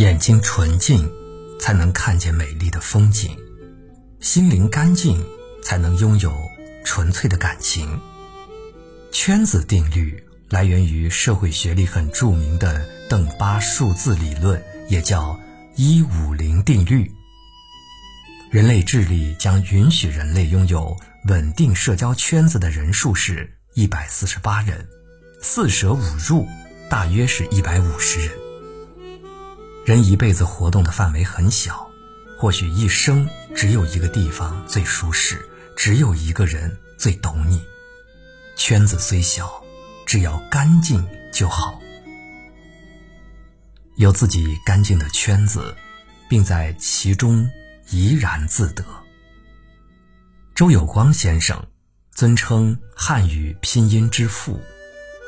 眼睛纯净，才能看见美丽的风景；心灵干净，才能拥有纯粹的感情。圈子定律来源于社会学里很著名的邓巴数字理论，也叫一五零定律。人类智力将允许人类拥有稳定社交圈子的人数是一百四十八人，四舍五入大约是一百五十人。人一辈子活动的范围很小，或许一生只有一个地方最舒适，只有一个人最懂你。圈子虽小，只要干净就好。有自己干净的圈子，并在其中怡然自得。周有光先生，尊称汉语拼音之父，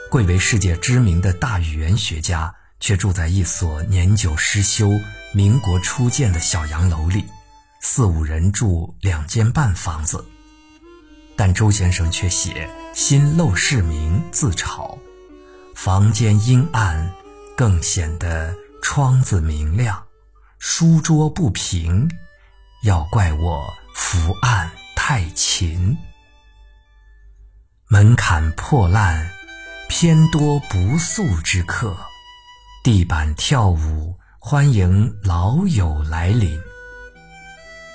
贵为世界知名的大语言学家，却住在一所年久失修、民国初建的小洋楼里，四五人住两间半房子。但周先生却写“新陋室铭”自嘲，房间阴暗，更显得窗子明亮；书桌不平，要怪我伏案太勤。门槛破烂，偏多不速之客；地板跳舞，欢迎老友来临。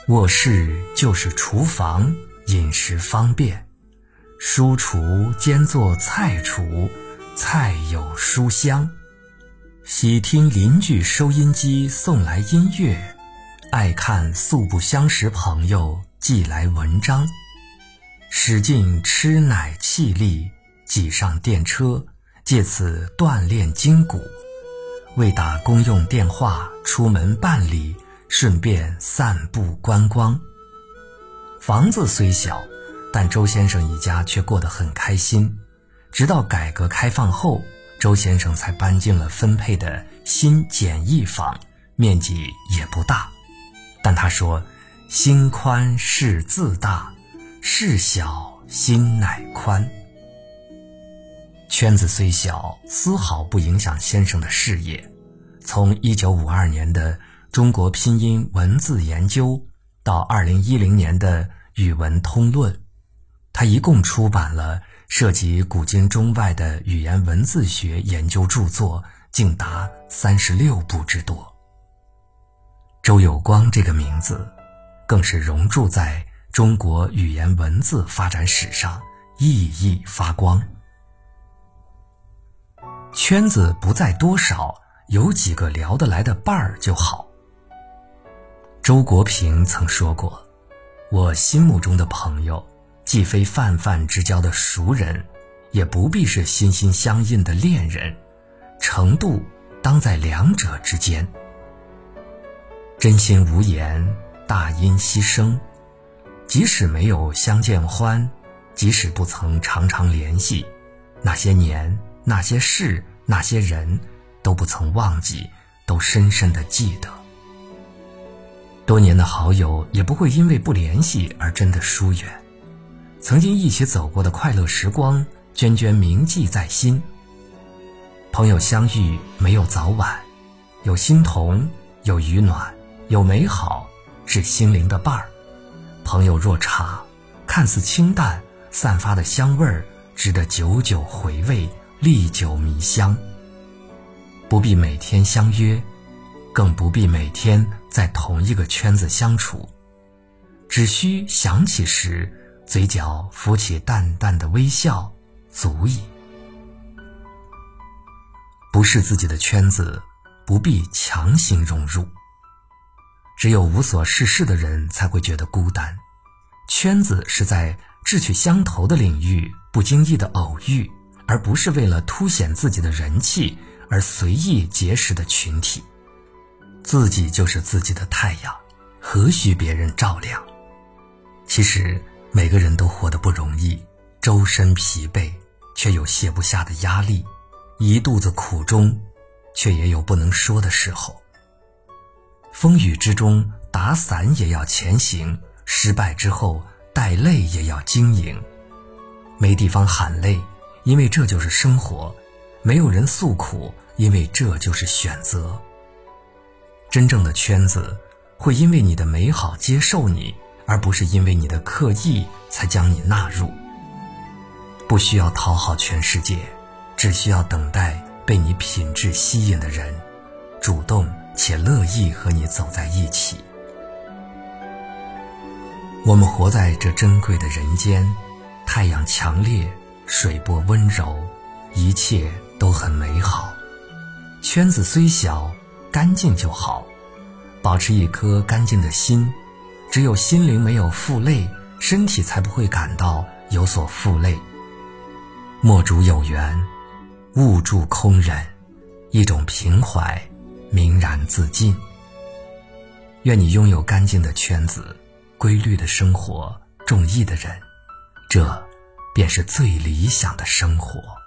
卧室就是厨房。饮食方便，书橱兼做菜橱，菜有书香。喜听邻居收音机送来音乐，爱看素不相识朋友寄来文章。使劲吃奶气力，挤上电车，借此锻炼筋骨。为打公用电话，出门办理，顺便散步观光。房子虽小，但周先生一家却过得很开心。直到改革开放后，周先生才搬进了分配的新简易房，面积也不大。但他说：“心宽事自大，事小心乃宽。”圈子虽小，丝毫不影响先生的事业。从1952年的中国拼音文字研究到2010年的。语文通论，他一共出版了涉及古今中外的语言文字学研究著作，竟达三十六部之多。周有光这个名字，更是熔铸在中国语言文字发展史上，熠熠发光。圈子不在多少，有几个聊得来的伴儿就好。周国平曾说过。我心目中的朋友，既非泛泛之交的熟人，也不必是心心相印的恋人，程度当在两者之间。真心无言，大音希声。即使没有相见欢，即使不曾常常联系，那些年、那些事、那些人，都不曾忘记，都深深的记得。多年的好友也不会因为不联系而真的疏远，曾经一起走过的快乐时光，涓涓铭记在心。朋友相遇没有早晚，有心同，有雨暖，有美好，是心灵的伴儿。朋友若茶，看似清淡，散发的香味儿，值得久久回味，历久弥香。不必每天相约。更不必每天在同一个圈子相处，只需想起时，嘴角浮起淡淡的微笑，足矣。不是自己的圈子，不必强行融入。只有无所事事的人才会觉得孤单。圈子是在志趣相投的领域不经意的偶遇，而不是为了凸显自己的人气而随意结识的群体。自己就是自己的太阳，何须别人照亮？其实每个人都活得不容易，周身疲惫，却有卸不下的压力；一肚子苦衷，却也有不能说的时候。风雨之中打伞也要前行，失败之后带泪也要经营。没地方喊累，因为这就是生活；没有人诉苦，因为这就是选择。真正的圈子会因为你的美好接受你，而不是因为你的刻意才将你纳入。不需要讨好全世界，只需要等待被你品质吸引的人，主动且乐意和你走在一起。我们活在这珍贵的人间，太阳强烈，水波温柔，一切都很美好。圈子虽小，干净就好。保持一颗干净的心，只有心灵没有负累，身体才不会感到有所负累。莫主有缘，勿助空人，一种平怀，明然自尽。愿你拥有干净的圈子。规律的生活，中意的人，这便是最理想的生活。